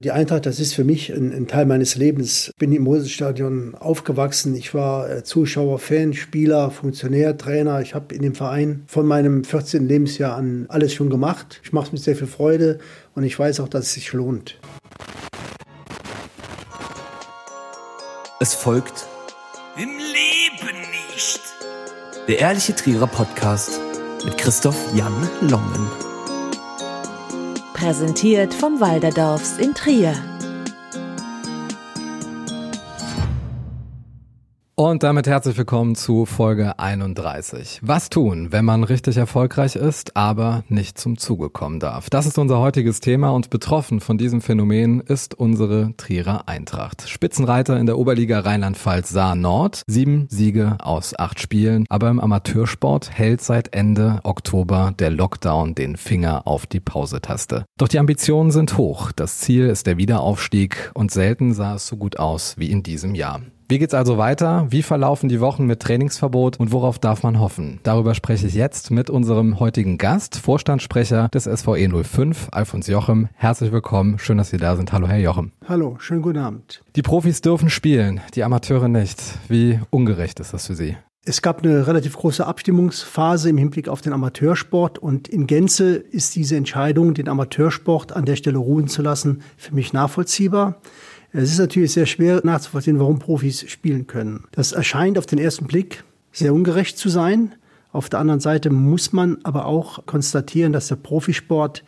Die Eintracht, das ist für mich ein, ein Teil meines Lebens. Ich bin im Moselstadion aufgewachsen. Ich war äh, Zuschauer, Fan, Spieler, Funktionär, Trainer. Ich habe in dem Verein von meinem 14. Lebensjahr an alles schon gemacht. Ich mache es mit sehr viel Freude und ich weiß auch, dass es sich lohnt. Es folgt Im Leben nicht. der Ehrliche Trierer Podcast mit Christoph Jan Longen. Präsentiert vom Walderdorfs in Trier. Und damit herzlich willkommen zu Folge 31. Was tun, wenn man richtig erfolgreich ist, aber nicht zum Zuge kommen darf? Das ist unser heutiges Thema und betroffen von diesem Phänomen ist unsere Trierer Eintracht. Spitzenreiter in der Oberliga Rheinland-Pfalz Saar Nord. Sieben Siege aus acht Spielen. Aber im Amateursport hält seit Ende Oktober der Lockdown den Finger auf die Pausetaste. Doch die Ambitionen sind hoch. Das Ziel ist der Wiederaufstieg und selten sah es so gut aus wie in diesem Jahr. Wie geht's also weiter? Wie verlaufen die Wochen mit Trainingsverbot und worauf darf man hoffen? Darüber spreche ich jetzt mit unserem heutigen Gast, Vorstandssprecher des SVE 05, Alfons Jochem. Herzlich willkommen, schön, dass Sie da sind. Hallo, Herr Jochem. Hallo, schönen guten Abend. Die Profis dürfen spielen, die Amateure nicht. Wie ungerecht ist das für Sie? Es gab eine relativ große Abstimmungsphase im Hinblick auf den Amateursport und in Gänze ist diese Entscheidung, den Amateursport an der Stelle ruhen zu lassen, für mich nachvollziehbar. Es ist natürlich sehr schwer nachzuvollziehen, warum Profis spielen können. Das erscheint auf den ersten Blick sehr ungerecht zu sein. Auf der anderen Seite muss man aber auch konstatieren, dass der Profisport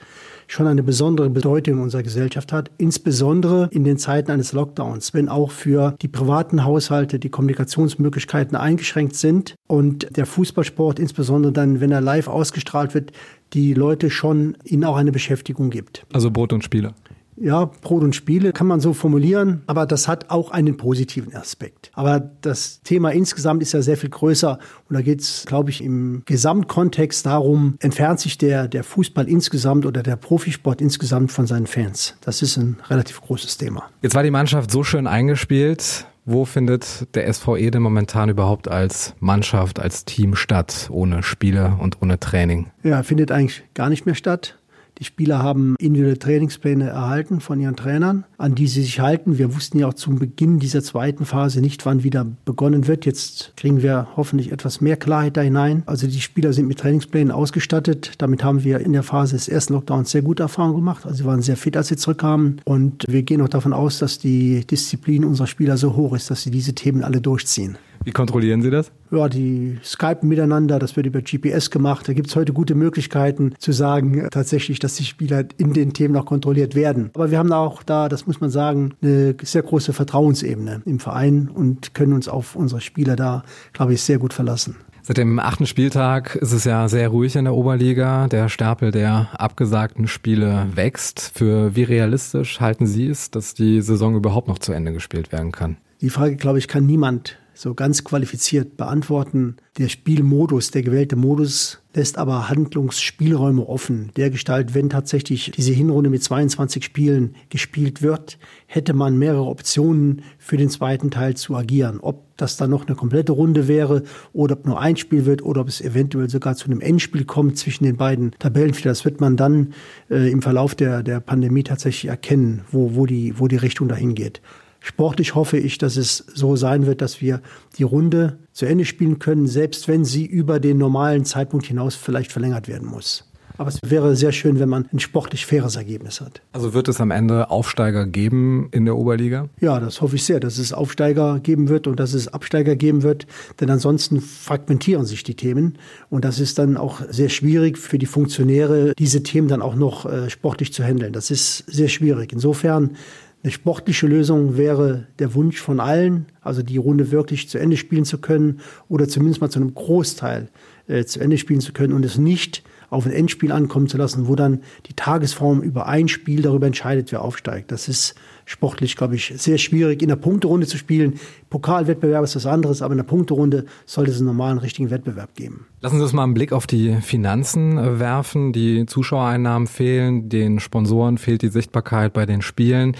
schon eine besondere Bedeutung in unserer Gesellschaft hat, insbesondere in den Zeiten eines Lockdowns, wenn auch für die privaten Haushalte die Kommunikationsmöglichkeiten eingeschränkt sind und der Fußballsport, insbesondere dann, wenn er live ausgestrahlt wird, die Leute schon ihnen auch eine Beschäftigung gibt. Also Brot und Spiele. Ja, Brot und Spiele kann man so formulieren, aber das hat auch einen positiven Aspekt. Aber das Thema insgesamt ist ja sehr viel größer und da geht es, glaube ich, im Gesamtkontext darum, entfernt sich der, der Fußball insgesamt oder der Profisport insgesamt von seinen Fans. Das ist ein relativ großes Thema. Jetzt war die Mannschaft so schön eingespielt. Wo findet der SVE denn momentan überhaupt als Mannschaft, als Team statt, ohne Spiele und ohne Training? Ja, findet eigentlich gar nicht mehr statt. Die Spieler haben individuelle Trainingspläne erhalten von ihren Trainern, an die sie sich halten. Wir wussten ja auch zum Beginn dieser zweiten Phase nicht, wann wieder begonnen wird. Jetzt kriegen wir hoffentlich etwas mehr Klarheit da hinein. Also die Spieler sind mit Trainingsplänen ausgestattet. Damit haben wir in der Phase des ersten Lockdowns sehr gute Erfahrungen gemacht. Also sie waren sehr fit, als sie zurückkamen. Und wir gehen auch davon aus, dass die Disziplin unserer Spieler so hoch ist, dass sie diese Themen alle durchziehen. Wie kontrollieren Sie das? Ja, die skypen miteinander, das wird über GPS gemacht. Da gibt es heute gute Möglichkeiten zu sagen, äh, tatsächlich, dass die Spieler in den Themen auch kontrolliert werden. Aber wir haben auch da, das muss man sagen, eine sehr große Vertrauensebene im Verein und können uns auf unsere Spieler da, glaube ich, sehr gut verlassen. Seit dem achten Spieltag ist es ja sehr ruhig in der Oberliga. Der Stapel der abgesagten Spiele wächst. Für wie realistisch halten Sie es, dass die Saison überhaupt noch zu Ende gespielt werden kann? Die Frage, glaube ich, kann niemand so ganz qualifiziert beantworten. Der Spielmodus, der gewählte Modus lässt aber Handlungsspielräume offen. Der Gestalt, wenn tatsächlich diese Hinrunde mit 22 Spielen gespielt wird, hätte man mehrere Optionen für den zweiten Teil zu agieren. Ob das dann noch eine komplette Runde wäre oder ob nur ein Spiel wird oder ob es eventuell sogar zu einem Endspiel kommt zwischen den beiden Tabellenführern. Das wird man dann äh, im Verlauf der, der Pandemie tatsächlich erkennen, wo, wo, die, wo die Richtung dahin geht. Sportlich hoffe ich, dass es so sein wird, dass wir die Runde zu Ende spielen können, selbst wenn sie über den normalen Zeitpunkt hinaus vielleicht verlängert werden muss. Aber es wäre sehr schön, wenn man ein sportlich faires Ergebnis hat. Also wird es am Ende Aufsteiger geben in der Oberliga? Ja, das hoffe ich sehr, dass es Aufsteiger geben wird und dass es Absteiger geben wird. Denn ansonsten fragmentieren sich die Themen. Und das ist dann auch sehr schwierig für die Funktionäre, diese Themen dann auch noch äh, sportlich zu handeln. Das ist sehr schwierig. Insofern eine sportliche Lösung wäre der Wunsch von allen, also die Runde wirklich zu Ende spielen zu können oder zumindest mal zu einem Großteil äh, zu Ende spielen zu können und es nicht auf ein Endspiel ankommen zu lassen, wo dann die Tagesform über ein Spiel darüber entscheidet, wer aufsteigt. Das ist sportlich, glaube ich, sehr schwierig, in der Punkterunde zu spielen. Pokalwettbewerb ist was anderes, aber in der Punkterunde sollte es einen normalen, richtigen Wettbewerb geben. Lassen Sie uns mal einen Blick auf die Finanzen äh, werfen. Die Zuschauereinnahmen fehlen, den Sponsoren fehlt die Sichtbarkeit bei den Spielen.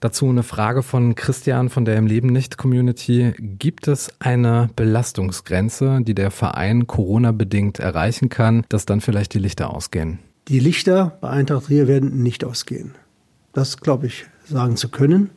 Dazu eine Frage von Christian von der Im Leben nicht Community. Gibt es eine Belastungsgrenze, die der Verein Corona-bedingt erreichen kann, dass dann vielleicht die Lichter ausgehen? Die Lichter bei Eintracht Trier werden nicht ausgehen. Das glaube ich sagen zu können.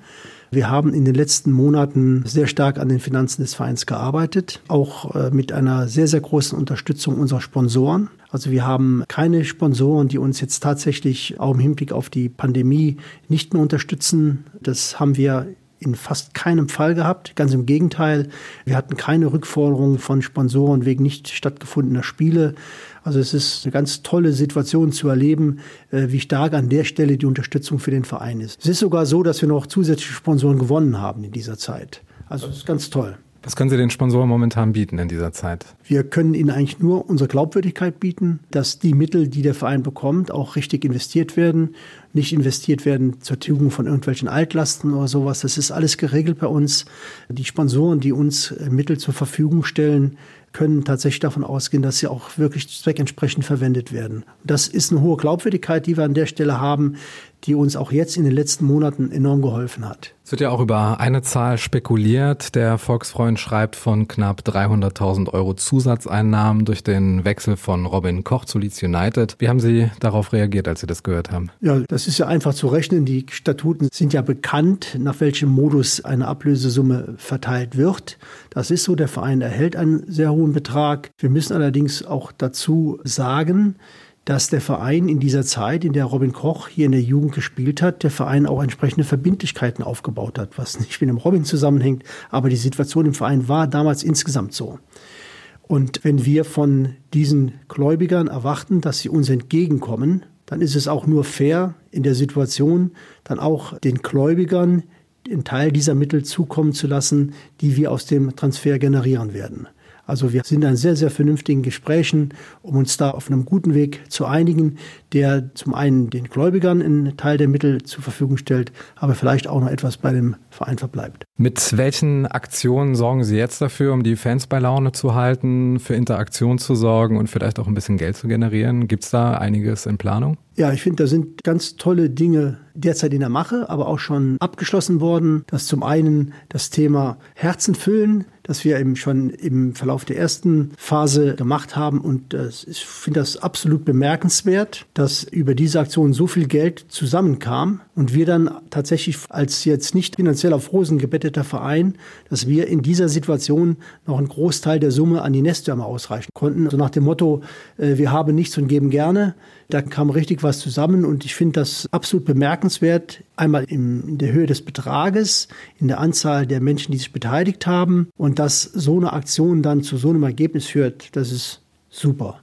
Wir haben in den letzten Monaten sehr stark an den Finanzen des Vereins gearbeitet, auch äh, mit einer sehr, sehr großen Unterstützung unserer Sponsoren. Also wir haben keine Sponsoren, die uns jetzt tatsächlich auch im Hinblick auf die Pandemie nicht mehr unterstützen. Das haben wir in fast keinem Fall gehabt. Ganz im Gegenteil, wir hatten keine Rückforderungen von Sponsoren wegen nicht stattgefundener Spiele. Also es ist eine ganz tolle Situation zu erleben, äh, wie stark an der Stelle die Unterstützung für den Verein ist. Es ist sogar so, dass wir noch zusätzliche Sponsoren gewonnen haben in dieser Zeit. Also es ist ganz toll. Was können Sie den Sponsoren momentan bieten in dieser Zeit? Wir können ihnen eigentlich nur unsere Glaubwürdigkeit bieten, dass die Mittel, die der Verein bekommt, auch richtig investiert werden, nicht investiert werden zur Tilgung von irgendwelchen Altlasten oder sowas. Das ist alles geregelt bei uns. Die Sponsoren, die uns Mittel zur Verfügung stellen, können tatsächlich davon ausgehen, dass sie auch wirklich zweckentsprechend verwendet werden. Das ist eine hohe Glaubwürdigkeit, die wir an der Stelle haben, die uns auch jetzt in den letzten Monaten enorm geholfen hat. Es wird ja auch über eine Zahl spekuliert. Der Volksfreund schreibt von knapp 300.000 Euro Zusatzeinnahmen durch den Wechsel von Robin Koch zu Leeds United. Wie haben Sie darauf reagiert, als Sie das gehört haben? Ja, das ist ja einfach zu rechnen. Die Statuten sind ja bekannt, nach welchem Modus eine Ablösesumme verteilt wird. Das ist so. Der Verein erhält einen sehr hohen Betrag. Wir müssen allerdings auch dazu sagen, dass der Verein in dieser Zeit, in der Robin Koch hier in der Jugend gespielt hat, der Verein auch entsprechende Verbindlichkeiten aufgebaut hat, was nicht mit dem Robin zusammenhängt, aber die Situation im Verein war damals insgesamt so. Und wenn wir von diesen Gläubigern erwarten, dass sie uns entgegenkommen, dann ist es auch nur fair, in der Situation dann auch den Gläubigern den Teil dieser Mittel zukommen zu lassen, die wir aus dem Transfer generieren werden. Also wir sind in sehr, sehr vernünftigen Gesprächen, um uns da auf einem guten Weg zu einigen, der zum einen den Gläubigern einen Teil der Mittel zur Verfügung stellt, aber vielleicht auch noch etwas bei dem Verein verbleibt. Mit welchen Aktionen sorgen Sie jetzt dafür, um die Fans bei Laune zu halten, für Interaktion zu sorgen und vielleicht auch ein bisschen Geld zu generieren? Gibt es da einiges in Planung? Ja, ich finde, da sind ganz tolle Dinge derzeit in der Mache, aber auch schon abgeschlossen worden. Das zum einen das Thema Herzen füllen, das wir eben schon im Verlauf der ersten Phase gemacht haben. Und äh, ich finde das absolut bemerkenswert, dass über diese Aktion so viel Geld zusammenkam und wir dann tatsächlich als jetzt nicht finanziell auf Rosen gebetteter Verein, dass wir in dieser Situation noch einen Großteil der Summe an die Nestwärme ausreichen konnten. Also nach dem Motto, äh, wir haben nichts und geben gerne. Da kam richtig was zusammen und ich finde das absolut bemerkenswert. Einmal in der Höhe des Betrages, in der Anzahl der Menschen, die sich beteiligt haben und dass so eine Aktion dann zu so einem Ergebnis führt, das ist super.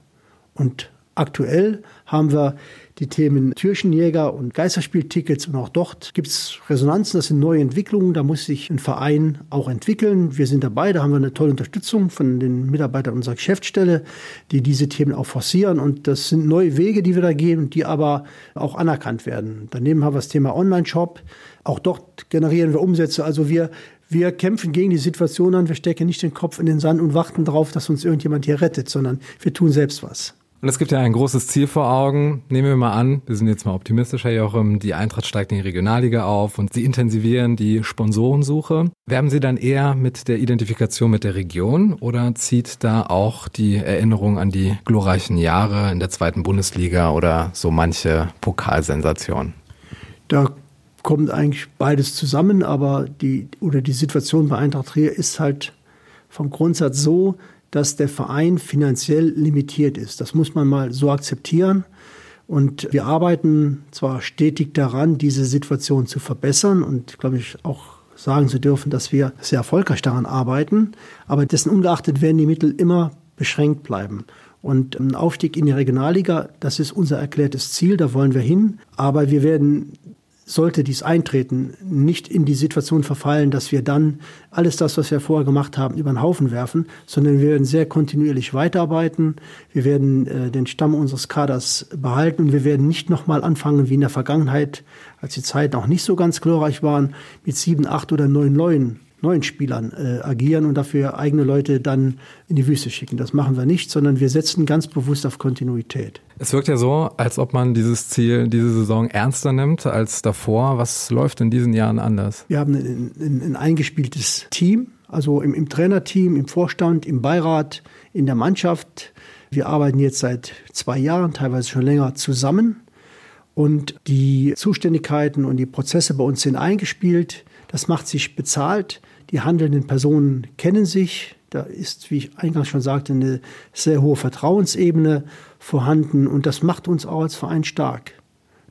Und aktuell haben wir die Themen Türchenjäger und Geisterspieltickets und auch dort gibt es Resonanzen, das sind neue Entwicklungen, da muss sich ein Verein auch entwickeln. Wir sind dabei, da haben wir eine tolle Unterstützung von den Mitarbeitern unserer Geschäftsstelle, die diese Themen auch forcieren und das sind neue Wege, die wir da gehen die aber auch anerkannt werden. Daneben haben wir das Thema Online-Shop, auch dort generieren wir Umsätze, also wir wir kämpfen gegen die Situation an, wir stecken nicht den Kopf in den Sand und warten darauf, dass uns irgendjemand hier rettet, sondern wir tun selbst was. Und es gibt ja ein großes Ziel vor Augen. Nehmen wir mal an, wir sind jetzt mal optimistischer, Joachim, die Eintracht steigt in die Regionalliga auf und Sie intensivieren die Sponsorensuche. Werben Sie dann eher mit der Identifikation mit der Region oder zieht da auch die Erinnerung an die glorreichen Jahre in der zweiten Bundesliga oder so manche Pokalsensation? Da kommt eigentlich beides zusammen, aber die, oder die Situation bei Eintracht Trier ist halt vom Grundsatz so, dass der Verein finanziell limitiert ist. Das muss man mal so akzeptieren. Und wir arbeiten zwar stetig daran, diese Situation zu verbessern und, glaube ich, auch sagen zu dürfen, dass wir sehr erfolgreich daran arbeiten. Aber dessen ungeachtet werden die Mittel immer beschränkt bleiben. Und ein Aufstieg in die Regionalliga, das ist unser erklärtes Ziel, da wollen wir hin. Aber wir werden sollte dies eintreten, nicht in die Situation verfallen, dass wir dann alles das, was wir vorher gemacht haben, über den Haufen werfen, sondern wir werden sehr kontinuierlich weiterarbeiten. Wir werden äh, den Stamm unseres Kaders behalten und wir werden nicht nochmal anfangen wie in der Vergangenheit, als die Zeiten auch nicht so ganz glorreich waren, mit sieben, acht oder neun neuen neuen Spielern äh, agieren und dafür eigene Leute dann in die Wüste schicken. Das machen wir nicht, sondern wir setzen ganz bewusst auf Kontinuität. Es wirkt ja so, als ob man dieses Ziel, diese Saison ernster nimmt als davor. Was läuft in diesen Jahren anders? Wir haben ein, ein, ein eingespieltes Team, also im, im Trainerteam, im Vorstand, im Beirat, in der Mannschaft. Wir arbeiten jetzt seit zwei Jahren, teilweise schon länger zusammen. Und die Zuständigkeiten und die Prozesse bei uns sind eingespielt. Das macht sich bezahlt. Die handelnden Personen kennen sich. Da ist, wie ich eingangs schon sagte, eine sehr hohe Vertrauensebene vorhanden. Und das macht uns auch als Verein stark.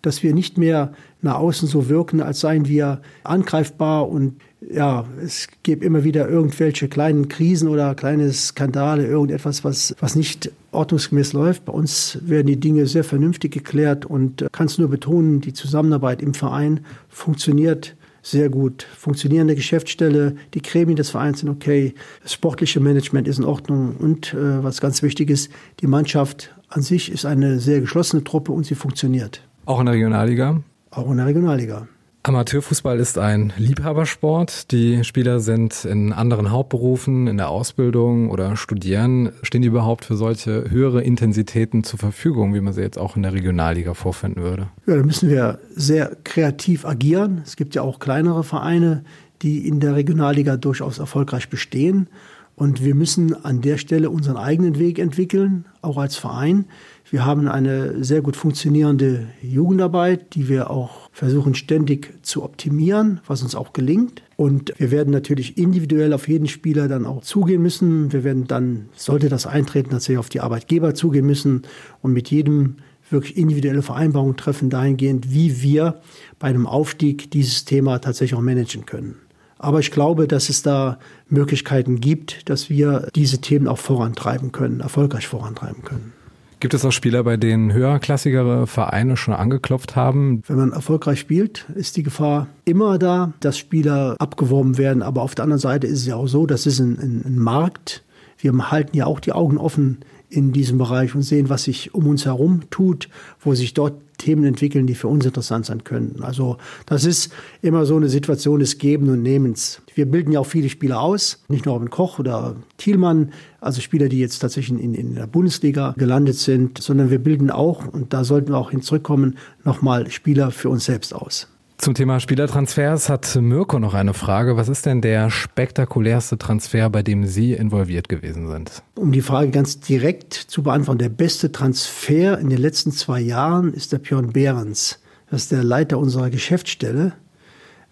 Dass wir nicht mehr nach außen so wirken, als seien wir angreifbar und ja, es gibt immer wieder irgendwelche kleinen Krisen oder kleine Skandale, irgendetwas, was, was nicht ordnungsgemäß läuft. Bei uns werden die Dinge sehr vernünftig geklärt und äh, kannst nur betonen, die Zusammenarbeit im Verein funktioniert sehr gut. Funktionierende Geschäftsstelle, die Gremien des Vereins sind okay, das sportliche Management ist in Ordnung und äh, was ganz wichtig ist, die Mannschaft an sich ist eine sehr geschlossene Truppe und sie funktioniert. Auch in der Regionalliga? Auch in der Regionalliga. Amateurfußball ist ein Liebhabersport. Die Spieler sind in anderen Hauptberufen, in der Ausbildung oder studieren. Stehen die überhaupt für solche höhere Intensitäten zur Verfügung, wie man sie jetzt auch in der Regionalliga vorfinden würde? Ja, da müssen wir sehr kreativ agieren. Es gibt ja auch kleinere Vereine, die in der Regionalliga durchaus erfolgreich bestehen. Und wir müssen an der Stelle unseren eigenen Weg entwickeln, auch als Verein. Wir haben eine sehr gut funktionierende Jugendarbeit, die wir auch versuchen ständig zu optimieren, was uns auch gelingt. Und wir werden natürlich individuell auf jeden Spieler dann auch zugehen müssen. Wir werden dann, sollte das eintreten, tatsächlich auf die Arbeitgeber zugehen müssen und mit jedem wirklich individuelle Vereinbarungen treffen dahingehend, wie wir bei einem Aufstieg dieses Thema tatsächlich auch managen können. Aber ich glaube, dass es da Möglichkeiten gibt, dass wir diese Themen auch vorantreiben können, erfolgreich vorantreiben können. Gibt es auch Spieler, bei denen höherklassigere Vereine schon angeklopft haben? Wenn man erfolgreich spielt, ist die Gefahr immer da, dass Spieler abgeworben werden. Aber auf der anderen Seite ist es ja auch so, das ist ein, ein, ein Markt. Wir halten ja auch die Augen offen in diesem Bereich und sehen, was sich um uns herum tut, wo sich dort Themen entwickeln, die für uns interessant sein könnten. Also das ist immer so eine Situation des Geben und Nehmens. Wir bilden ja auch viele Spieler aus, nicht nur Robin Koch oder Thielmann, also Spieler, die jetzt tatsächlich in, in der Bundesliga gelandet sind, sondern wir bilden auch, und da sollten wir auch hin zurückkommen, nochmal Spieler für uns selbst aus. Zum Thema Spielertransfers hat Mirko noch eine Frage. Was ist denn der spektakulärste Transfer, bei dem Sie involviert gewesen sind? Um die Frage ganz direkt zu beantworten, der beste Transfer in den letzten zwei Jahren ist der Björn Behrens. Das ist der Leiter unserer Geschäftsstelle.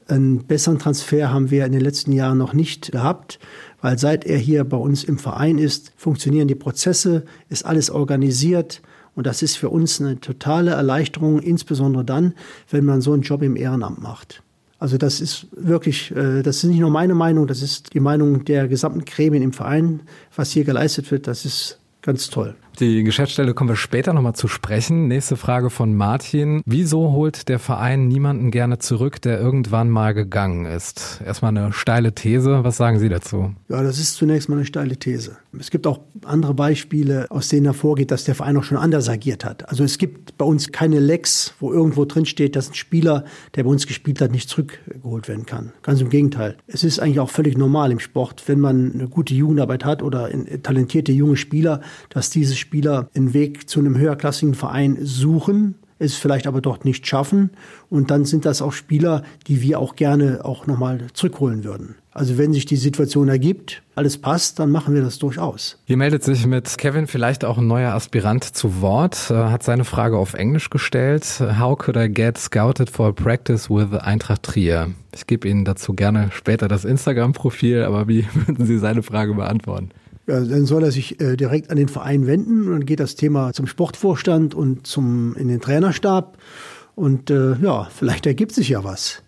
Einen besseren Transfer haben wir in den letzten Jahren noch nicht gehabt, weil seit er hier bei uns im Verein ist, funktionieren die Prozesse, ist alles organisiert und das ist für uns eine totale Erleichterung, insbesondere dann, wenn man so einen Job im Ehrenamt macht. Also das ist wirklich, äh, das ist nicht nur meine Meinung, das ist die Meinung der gesamten Gremien im Verein, was hier geleistet wird, das ist ganz toll. Die Geschäftsstelle kommen wir später nochmal zu sprechen. Nächste Frage von Martin. Wieso holt der Verein niemanden gerne zurück, der irgendwann mal gegangen ist? Erstmal eine steile These. Was sagen Sie dazu? Ja, das ist zunächst mal eine steile These. Es gibt auch andere Beispiele, aus denen hervorgeht, dass der Verein auch schon anders agiert hat. Also es gibt bei uns keine Lecks, wo irgendwo drin steht, dass ein Spieler, der bei uns gespielt hat, nicht zurückgeholt werden kann. Ganz im Gegenteil. Es ist eigentlich auch völlig normal im Sport, wenn man eine gute Jugendarbeit hat oder talentierte junge Spieler, dass diese Spieler einen Weg zu einem höherklassigen Verein suchen, es vielleicht aber dort nicht schaffen. Und dann sind das auch Spieler, die wir auch gerne auch nochmal zurückholen würden. Also wenn sich die Situation ergibt, alles passt, dann machen wir das durchaus. Hier meldet sich mit Kevin vielleicht auch ein neuer Aspirant zu Wort, äh, hat seine Frage auf Englisch gestellt. How could I get scouted for a practice with Eintracht Trier? Ich gebe Ihnen dazu gerne später das Instagram-Profil, aber wie würden Sie seine Frage beantworten? Dann soll er sich äh, direkt an den Verein wenden und dann geht das Thema zum Sportvorstand und zum in den Trainerstab und äh, ja, vielleicht ergibt sich ja was.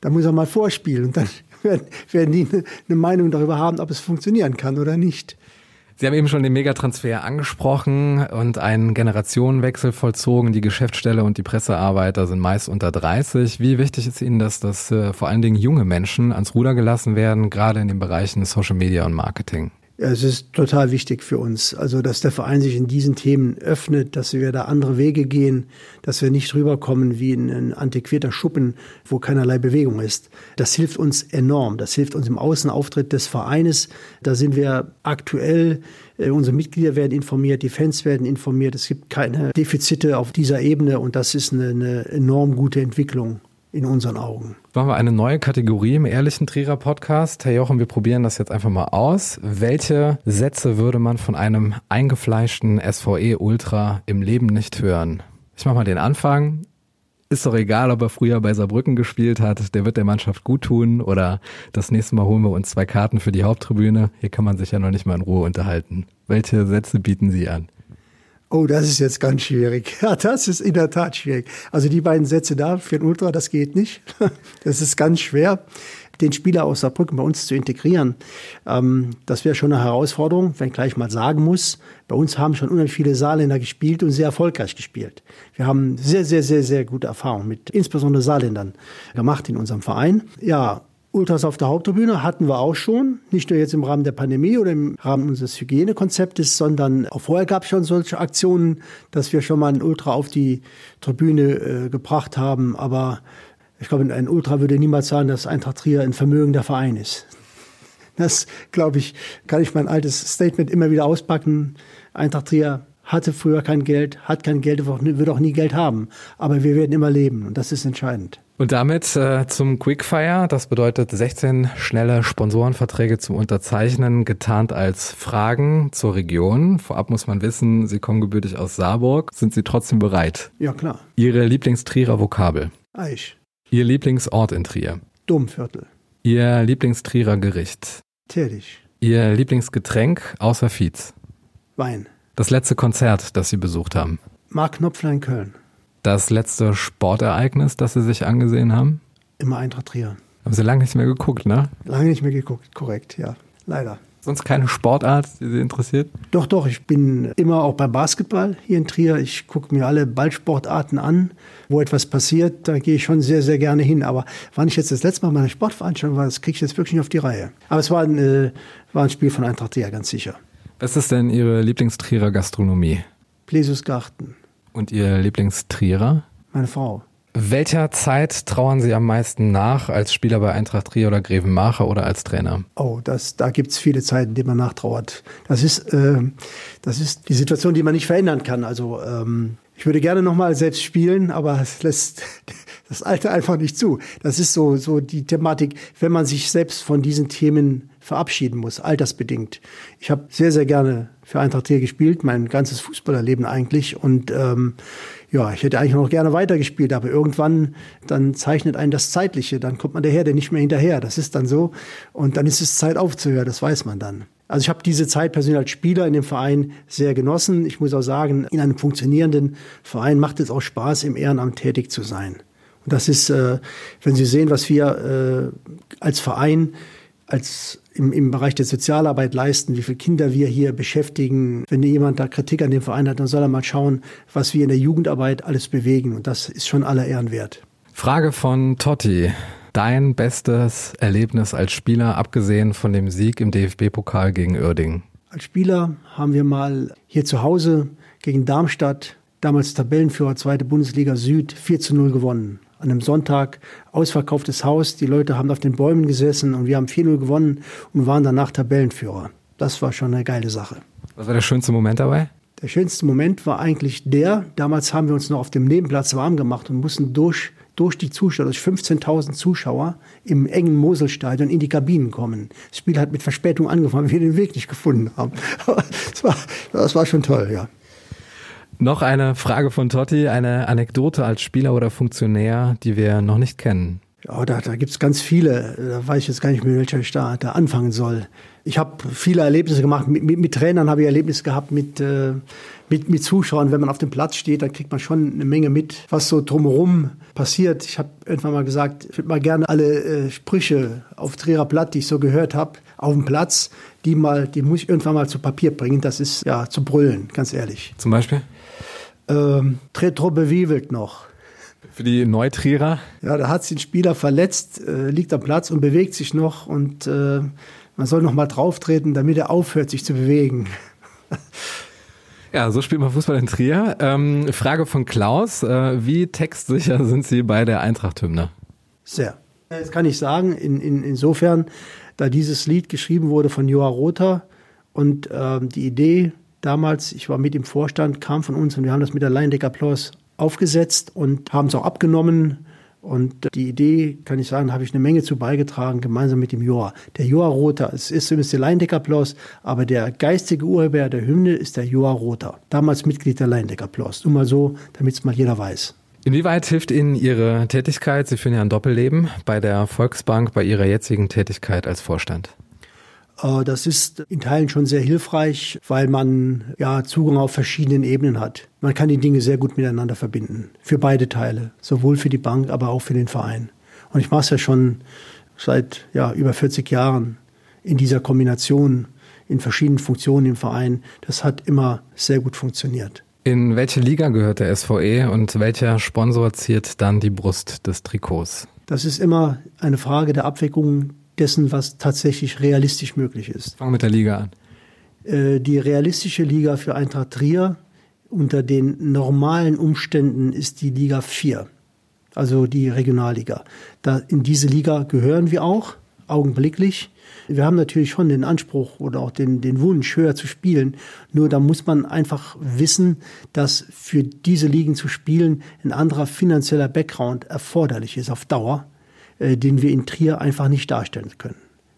Da muss er mal vorspielen und dann werden, werden die eine, eine Meinung darüber haben, ob es funktionieren kann oder nicht. Sie haben eben schon den Megatransfer angesprochen und einen Generationenwechsel vollzogen. Die Geschäftsstelle und die Pressearbeiter sind meist unter 30. Wie wichtig ist Ihnen das, dass äh, vor allen Dingen junge Menschen ans Ruder gelassen werden, gerade in den Bereichen Social Media und Marketing? Es ist total wichtig für uns, also dass der Verein sich in diesen Themen öffnet, dass wir da andere Wege gehen, dass wir nicht rüberkommen wie in ein antiquierter Schuppen, wo keinerlei Bewegung ist. Das hilft uns enorm. Das hilft uns im Außenauftritt des Vereines. Da sind wir aktuell äh, Unsere Mitglieder werden informiert, die Fans werden informiert. Es gibt keine Defizite auf dieser Ebene und das ist eine, eine enorm gute Entwicklung in unseren Augen. Machen wir eine neue Kategorie im Ehrlichen Trierer Podcast. Herr Jochen, wir probieren das jetzt einfach mal aus. Welche Sätze würde man von einem eingefleischten SVE Ultra im Leben nicht hören? Ich mache mal den Anfang. Ist doch egal, ob er früher bei Saarbrücken gespielt hat, der wird der Mannschaft gut tun oder das nächste Mal holen wir uns zwei Karten für die Haupttribüne. Hier kann man sich ja noch nicht mal in Ruhe unterhalten. Welche Sätze bieten Sie an? Oh, das ist jetzt ganz schwierig. Ja, das ist in der Tat schwierig. Also die beiden Sätze da für den Ultra, das geht nicht. Das ist ganz schwer den Spieler aus Saarbrücken bei uns zu integrieren. Ähm, das wäre schon eine Herausforderung, wenn ich gleich mal sagen muss. Bei uns haben schon unheimlich viele Saarländer gespielt und sehr erfolgreich gespielt. Wir haben sehr, sehr, sehr, sehr gute Erfahrungen mit insbesondere Saarländern gemacht in unserem Verein. Ja, Ultras auf der Haupttribüne hatten wir auch schon, nicht nur jetzt im Rahmen der Pandemie oder im Rahmen unseres Hygienekonzeptes, sondern auch vorher gab es schon solche Aktionen, dass wir schon mal einen Ultra auf die Tribüne äh, gebracht haben. Aber ich glaube, ein Ultra würde niemals sagen, dass Eintracht Trier ein vermögender Verein ist. Das, glaube ich, kann ich mein altes Statement immer wieder auspacken. Eintracht Trier hatte früher kein Geld, hat kein Geld, wird auch nie Geld haben. Aber wir werden immer leben und das ist entscheidend. Und damit äh, zum Quickfire. Das bedeutet 16 schnelle Sponsorenverträge zum Unterzeichnen, getarnt als Fragen zur Region. Vorab muss man wissen, Sie kommen gebürtig aus Saarburg. Sind Sie trotzdem bereit? Ja, klar. Ihre Lieblingstrierer Vokabel? Eich. Ihr Lieblingsort in Trier? Domviertel. Ihr Lieblingstrierer Gericht? Tätig. Ihr Lieblingsgetränk außer Fietz? Wein. Das letzte Konzert, das Sie besucht haben? Mark Knopfler in Köln. Das letzte Sportereignis, das Sie sich angesehen haben? Immer Eintracht Trier. Haben Sie lange nicht mehr geguckt, ne? Lange nicht mehr geguckt, korrekt, ja. Leider. Sonst keine Sportart, die Sie interessiert? Doch, doch. Ich bin immer auch beim Basketball hier in Trier. Ich gucke mir alle Ballsportarten an. Wo etwas passiert, da gehe ich schon sehr, sehr gerne hin. Aber wann ich jetzt das letzte Mal bei einer Sportveranstaltung war, das kriege ich jetzt wirklich nicht auf die Reihe. Aber es war ein, äh, war ein Spiel von Eintracht Trier, ganz sicher. Was ist denn Ihre Lieblingstrierer Gastronomie? Plesusgarten. Und Ihr Lieblingstrierer? Meine Frau. Welcher Zeit trauern Sie am meisten nach als Spieler bei Eintracht Trier oder Grevenmacher oder als Trainer? Oh, das, da gibt's viele Zeiten, die man nachtrauert. Das ist, äh, das ist die Situation, die man nicht verändern kann. Also ähm, ich würde gerne nochmal selbst spielen, aber es lässt das Alter einfach nicht zu. Das ist so, so die Thematik, wenn man sich selbst von diesen Themen verabschieden muss, altersbedingt. Ich habe sehr, sehr gerne für Eintracht Trier gespielt, mein ganzes Fußballerleben eigentlich. Und ähm, ja, ich hätte eigentlich noch gerne weitergespielt, aber irgendwann, dann zeichnet einen das Zeitliche, dann kommt man der nicht mehr hinterher. Das ist dann so. Und dann ist es Zeit aufzuhören, das weiß man dann. Also ich habe diese Zeit persönlich als Spieler in dem Verein sehr genossen. Ich muss auch sagen, in einem funktionierenden Verein macht es auch Spaß, im Ehrenamt tätig zu sein. Und das ist, äh, wenn Sie sehen, was wir äh, als Verein als im, im Bereich der Sozialarbeit leisten, wie viele Kinder wir hier beschäftigen. Wenn jemand da Kritik an dem Verein hat, dann soll er mal schauen, was wir in der Jugendarbeit alles bewegen. Und das ist schon aller Ehren wert. Frage von Totti. Dein bestes Erlebnis als Spieler, abgesehen von dem Sieg im DFB-Pokal gegen Uerdingen? Als Spieler haben wir mal hier zu Hause gegen Darmstadt, damals Tabellenführer zweite Bundesliga Süd, 4 zu 0 gewonnen an einem Sonntag ausverkauftes Haus. Die Leute haben auf den Bäumen gesessen und wir haben 4-0 gewonnen und waren danach Tabellenführer. Das war schon eine geile Sache. Was war der schönste Moment dabei? Der schönste Moment war eigentlich der, damals haben wir uns noch auf dem Nebenplatz warm gemacht und mussten durch, durch die Zuschauer, durch 15.000 Zuschauer im engen Moselstadion in die Kabinen kommen. Das Spiel hat mit Verspätung angefangen, weil wir den Weg nicht gefunden haben. das, war, das war schon toll, ja. Noch eine Frage von Totti, eine Anekdote als Spieler oder Funktionär, die wir noch nicht kennen. Ja, da, da gibt ganz viele. Da weiß ich jetzt gar nicht, mit welcher ich da, da anfangen soll. Ich habe viele Erlebnisse gemacht. Mit, mit, mit Trainern habe ich Erlebnisse gehabt, mit, äh, mit, mit Zuschauern. Wenn man auf dem Platz steht, dann kriegt man schon eine Menge mit, was so drumherum passiert. Ich habe irgendwann mal gesagt, ich würde mal gerne alle äh, Sprüche auf Trierer Blatt, die ich so gehört habe, auf dem Platz, die mal, die muss ich irgendwann mal zu Papier bringen. Das ist ja zu brüllen, ganz ehrlich. Zum Beispiel? Ähm, Tretro bewiebelt noch. Für die Neutrierer? Ja, da hat sich ein Spieler verletzt, äh, liegt am Platz und bewegt sich noch und äh, man soll noch mal drauftreten, damit er aufhört, sich zu bewegen. Ja, so spielt man Fußball in Trier. Ähm, Frage von Klaus. Äh, wie textsicher sind Sie bei der Eintracht-Hymne? Sehr. Das kann ich sagen, in, in, insofern, da dieses Lied geschrieben wurde von Joa Rother und ähm, die Idee damals, ich war mit im Vorstand, kam von uns und wir haben das mit der Laiendeck Applaus aufgesetzt und haben es auch abgenommen. Und die Idee, kann ich sagen, habe ich eine Menge zu beigetragen, gemeinsam mit dem Joa. Der Joa Rother, es ist zumindest der Leindeck Applaus, aber der geistige Urheber der Hymne ist der Joa Rother, damals Mitglied der Leindeck Applaus. Nur mal so, damit es mal jeder weiß. Inwieweit hilft Ihnen Ihre Tätigkeit, Sie führen ja ein Doppelleben, bei der Volksbank, bei Ihrer jetzigen Tätigkeit als Vorstand? Äh, Das ist in Teilen schon sehr hilfreich, weil man ja Zugang auf verschiedenen Ebenen hat. Man kann die Dinge sehr gut miteinander verbinden. Für beide Teile. Sowohl für die Bank, aber auch für den Verein. Und ich mache es ja schon seit ja, über 40 Jahren in dieser Kombination, in verschiedenen Funktionen im Verein. Das hat immer sehr gut funktioniert. In welche Liga gehört der SVE und welcher Sponsor ziert dann die Brust des Trikots? Das ist immer eine Frage der Abwägung dessen, was tatsächlich realistisch möglich ist. Fangen wir mit der Liga an. Äh, Die realistische Liga für Eintracht Trier unter den normalen Umständen ist die Liga 4, also die Regionalliga. Da, in diese Liga gehören wir auch, augenblicklich. Wir haben natürlich schon den Anspruch oder auch den, den Wunsch, höher zu spielen. Nur da muss man einfach wissen, dass für diese Ligen zu spielen ein anderer finanzieller Background erforderlich ist auf Dauer, den wir in Trier einfach nicht darstellen können.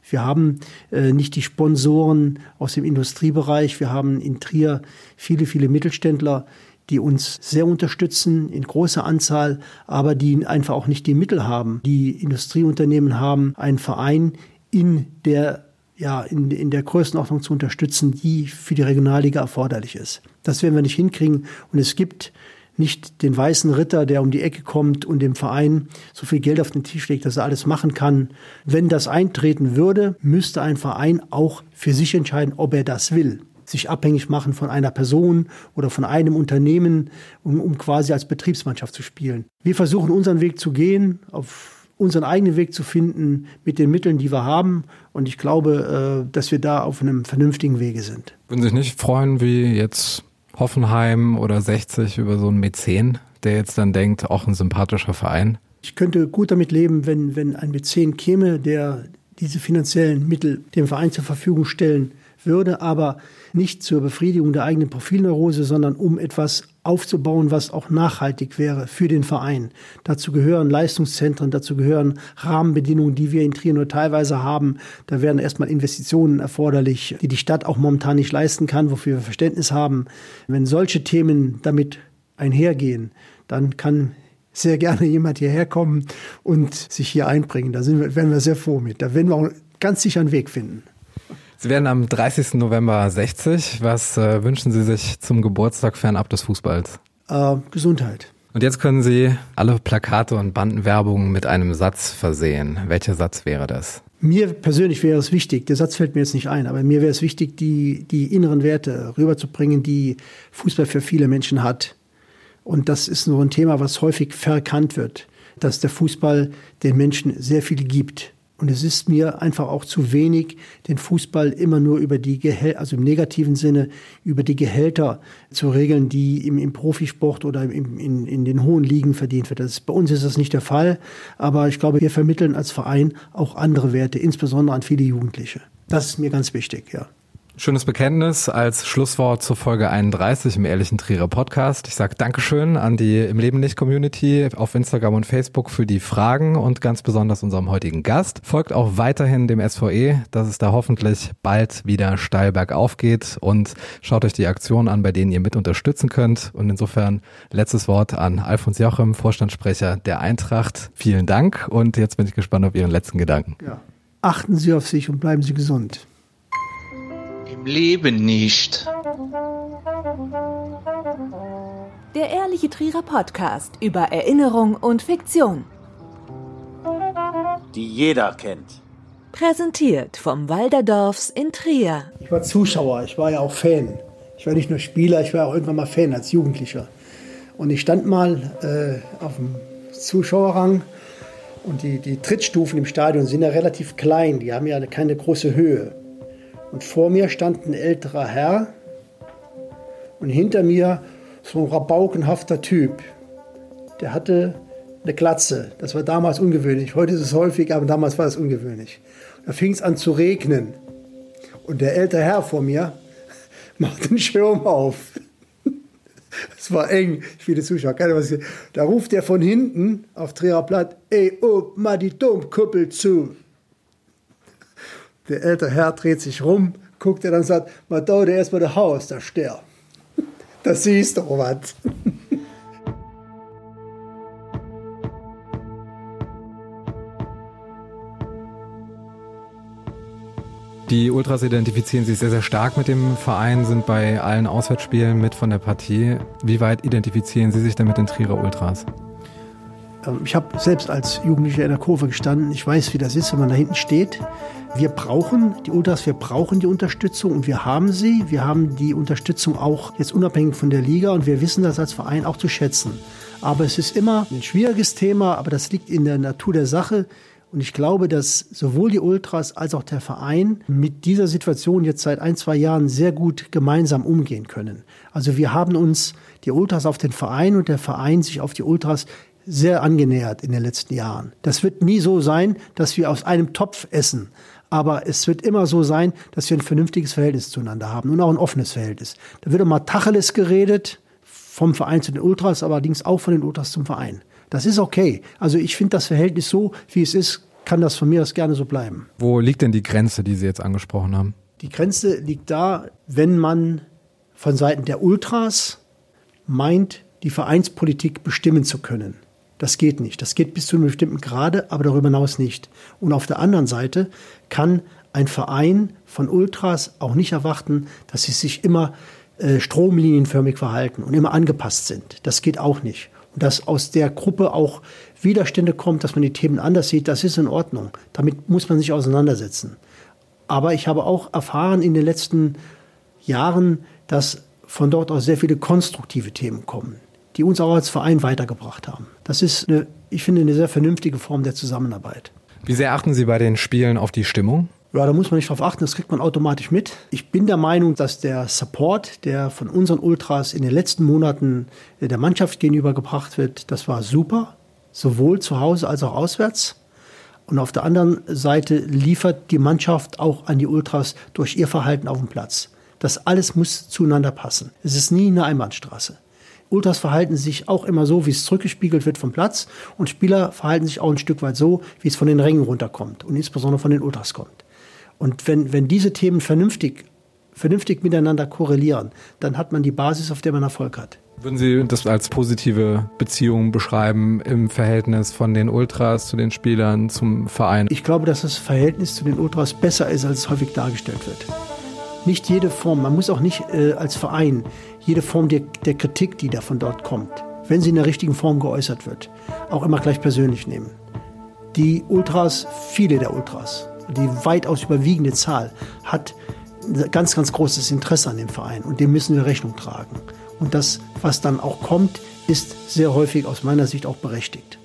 Wir haben äh, nicht die Sponsoren aus dem Industriebereich. Wir haben in Trier viele, viele Mittelständler, die uns sehr unterstützen in großer Anzahl, aber die einfach auch nicht die Mittel haben. Die Industrieunternehmen haben einen Verein in der ja, in, in der Größenordnung zu unterstützen, die für die Regionalliga erforderlich ist. Das werden wir nicht hinkriegen. Und es gibt nicht den weißen Ritter, der um die Ecke kommt und dem Verein so viel Geld auf den Tisch legt, dass er alles machen kann. Wenn das eintreten würde, müsste ein Verein auch für sich entscheiden, ob er das will. Sich abhängig machen von einer Person oder von einem Unternehmen, um, um quasi als Betriebsmannschaft zu spielen. Wir versuchen unseren Weg zu gehen, auf unseren eigenen Weg zu finden mit den Mitteln, die wir haben. Und ich glaube, äh, dass wir da auf einem vernünftigen Wege sind. Würden Sie sich nicht freuen, wie jetzt Hoffenheim oder 60 über so einen Mäzen, der jetzt dann denkt, auch ein sympathischer Verein? Ich könnte gut damit leben, wenn, wenn ein Mäzen käme, der diese finanziellen Mittel dem Verein zur Verfügung stellen würde, aber nicht zur Befriedigung der eigenen Profilneurose, sondern um etwas aufzubauen, was auch nachhaltig wäre für den Verein. Dazu gehören Leistungszentren, dazu gehören Rahmenbedingungen, die wir in Trier nur teilweise haben. Da werden erstmal Investitionen erforderlich, die die Stadt auch momentan nicht leisten kann, wofür wir Verständnis haben. Wenn solche Themen damit einhergehen, dann kann sehr gerne jemand hierher kommen und sich hier einbringen. Da sind wir, wären wir sehr froh mit. Da werden wir auch ganz sicher einen Weg finden. Sie werden am 30. November 60. Was äh, wünschen Sie sich zum Geburtstag fernab des Fußballs? Äh, Gesundheit. Und jetzt können Sie alle Plakate und Bandenwerbungen mit einem Satz versehen. Welcher Satz wäre das? Mir persönlich wäre es wichtig, der Satz fällt mir jetzt nicht ein, aber mir wäre es wichtig, die, die inneren Werte rüberzubringen, die Fußball für viele Menschen hat. Und das ist so ein Thema, was häufig verkannt wird, dass der Fußball den Menschen sehr viel gibt. Und es ist mir einfach auch zu wenig, den Fußball immer nur über die Gehälter, also im negativen Sinne, über die Gehälter zu regeln, die im, im Profisport oder im, in, in den hohen Ligen verdient wird. Das bei uns ist das nicht der Fall. Aber ich glaube, wir vermitteln als Verein auch andere Werte, insbesondere an viele Jugendliche. Das ist mir ganz wichtig, ja. Schönes Bekenntnis als Schlusswort zur Folge 31 im Ehrlichen Trierer Podcast. Ich sage Dankeschön an die Im Leben nicht Community auf Instagram und Facebook für die Fragen und ganz besonders unserem heutigen Gast. Folgt auch weiterhin dem SVE, dass es da hoffentlich bald wieder steil bergauf geht und schaut euch die Aktionen an, bei denen ihr mit unterstützen könnt. Und insofern letztes Wort an Alfons Jochem, Vorstandssprecher der Eintracht. Vielen Dank und jetzt bin ich gespannt auf Ihren letzten Gedanken. ja. Achten Sie auf sich und bleiben Sie gesund. Leben nicht. Der Ehrliche Trierer Podcast über Erinnerung und Fiktion. die jeder kennt. Präsentiert vom Walderdorfs in Trier. Ich war Zuschauer, ich war ja auch Fan. Ich war nicht nur Spieler, ich war auch irgendwann mal Fan als Jugendlicher. Und ich stand mal äh, auf dem Zuschauerrang und die, die Trittstufen im Stadion sind ja relativ klein, die haben ja keine große Höhe. Und vor mir stand ein älterer Herr und hinter mir so ein rabaukenhafter Typ. Der hatte eine Glatze. Das war damals ungewöhnlich. Heute ist es häufig, aber damals war es ungewöhnlich. Da fing es an zu regnen. Und der ältere Herr vor mir macht den Schirm auf. Es war eng, viele Zuschauer, keine was. Da ruft er von hinten auf Trierer Blatt, ey, oh, mal die Domkuppel zu. Der ältere Herr dreht sich rum, guckt er dann und sagt, man dauert erstmal das Haus, da sterb. Da siehst du was. Die Ultras identifizieren sich sehr, sehr stark mit dem Verein, sind bei allen Auswärtsspielen mit von der Partie. Wie weit identifizieren Sie sich denn mit den Trierer Ultras? Ähm, ich habe selbst als Jugendlicher in der Kurve gestanden. Ich weiß, wie das ist, wenn man da hinten steht. Wir brauchen die Ultras, wir brauchen die Unterstützung und wir haben sie. Wir haben die Unterstützung auch jetzt unabhängig von der Liga und wir wissen das als Verein auch zu schätzen. Aber es ist immer ein schwieriges Thema, aber das liegt in der Natur der Sache. Und ich glaube, dass sowohl die Ultras als auch der Verein mit dieser Situation jetzt seit ein, zwei Jahren sehr gut gemeinsam umgehen können. Also wir haben uns die Ultras auf den Verein und der Verein sich auf die Ultras sehr angenähert in den letzten Jahren. Das wird nie so sein, dass wir aus einem Topf essen. Aber es wird immer so sein, dass wir ein vernünftiges Verhältnis zueinander haben und auch ein offenes Verhältnis. Da wird immer Tacheles geredet, vom Verein zu den Ultras, allerdings auch von den Ultras zum Verein. Das ist okay. Also ich finde das Verhältnis so, wie es ist, kann das von mir aus gerne so bleiben. Wo liegt denn die Grenze, die Sie jetzt angesprochen haben? Die Grenze liegt da, wenn man von Seiten der Ultras meint, die Vereinspolitik bestimmen zu können. Das geht nicht. Das geht bis zu einem bestimmten Grade, aber darüber hinaus nicht. Und auf der anderen Seite kann ein Verein von Ultras auch nicht erwarten, dass sie sich immer äh, stromlinienförmig verhalten und immer angepasst sind. Das geht auch nicht. Und dass aus der Gruppe auch Widerstände kommt, dass man die Themen anders sieht, das ist in Ordnung. Damit muss man sich auseinandersetzen. Aber ich habe auch erfahren in den letzten Jahren, dass von dort aus sehr viele konstruktive Themen kommen, die uns auch als Verein weitergebracht haben. Das ist, eine, ich finde, eine sehr vernünftige Form der Zusammenarbeit. Wie sehr achten Sie bei den Spielen auf die Stimmung? Ja, da muss man nicht drauf achten, das kriegt man automatisch mit. Ich bin der Meinung, dass der Support, der von unseren Ultras in den letzten Monaten äh, der Mannschaft gegenüber gebracht wird, das war super, sowohl zu Hause als auch auswärts. Und auf der anderen Seite liefert die Mannschaft auch an die Ultras durch ihr Verhalten auf dem Platz. Das alles muss zueinander passen. Es ist nie eine Einbahnstraße. Ultras verhalten sich auch immer so, wie es zurückgespiegelt wird vom Platz. Und Spieler verhalten sich auch ein Stück weit so, wie es von den Rängen runterkommt und insbesondere von den Ultras kommt. Und wenn, wenn diese Themen vernünftig, vernünftig miteinander korrelieren, dann hat man die Basis, auf der man Erfolg hat. Würden Sie das als positive Beziehung beschreiben im Verhältnis von den Ultras zu den Spielern zum Verein? Ich glaube, dass das Verhältnis zu den Ultras besser ist, als es häufig dargestellt wird. Nicht jede Form, man muss auch nicht äh, als Verein jede Form der, der Kritik, die da von dort kommt, wenn sie in der richtigen Form geäußert wird, auch immer gleich persönlich nehmen. Die Ultras, viele der Ultras, die weitaus überwiegende Zahl, hat ganz, ganz großes Interesse an dem Verein und dem müssen wir Rechnung tragen. Und das, was dann auch kommt, ist sehr häufig aus meiner Sicht auch berechtigt.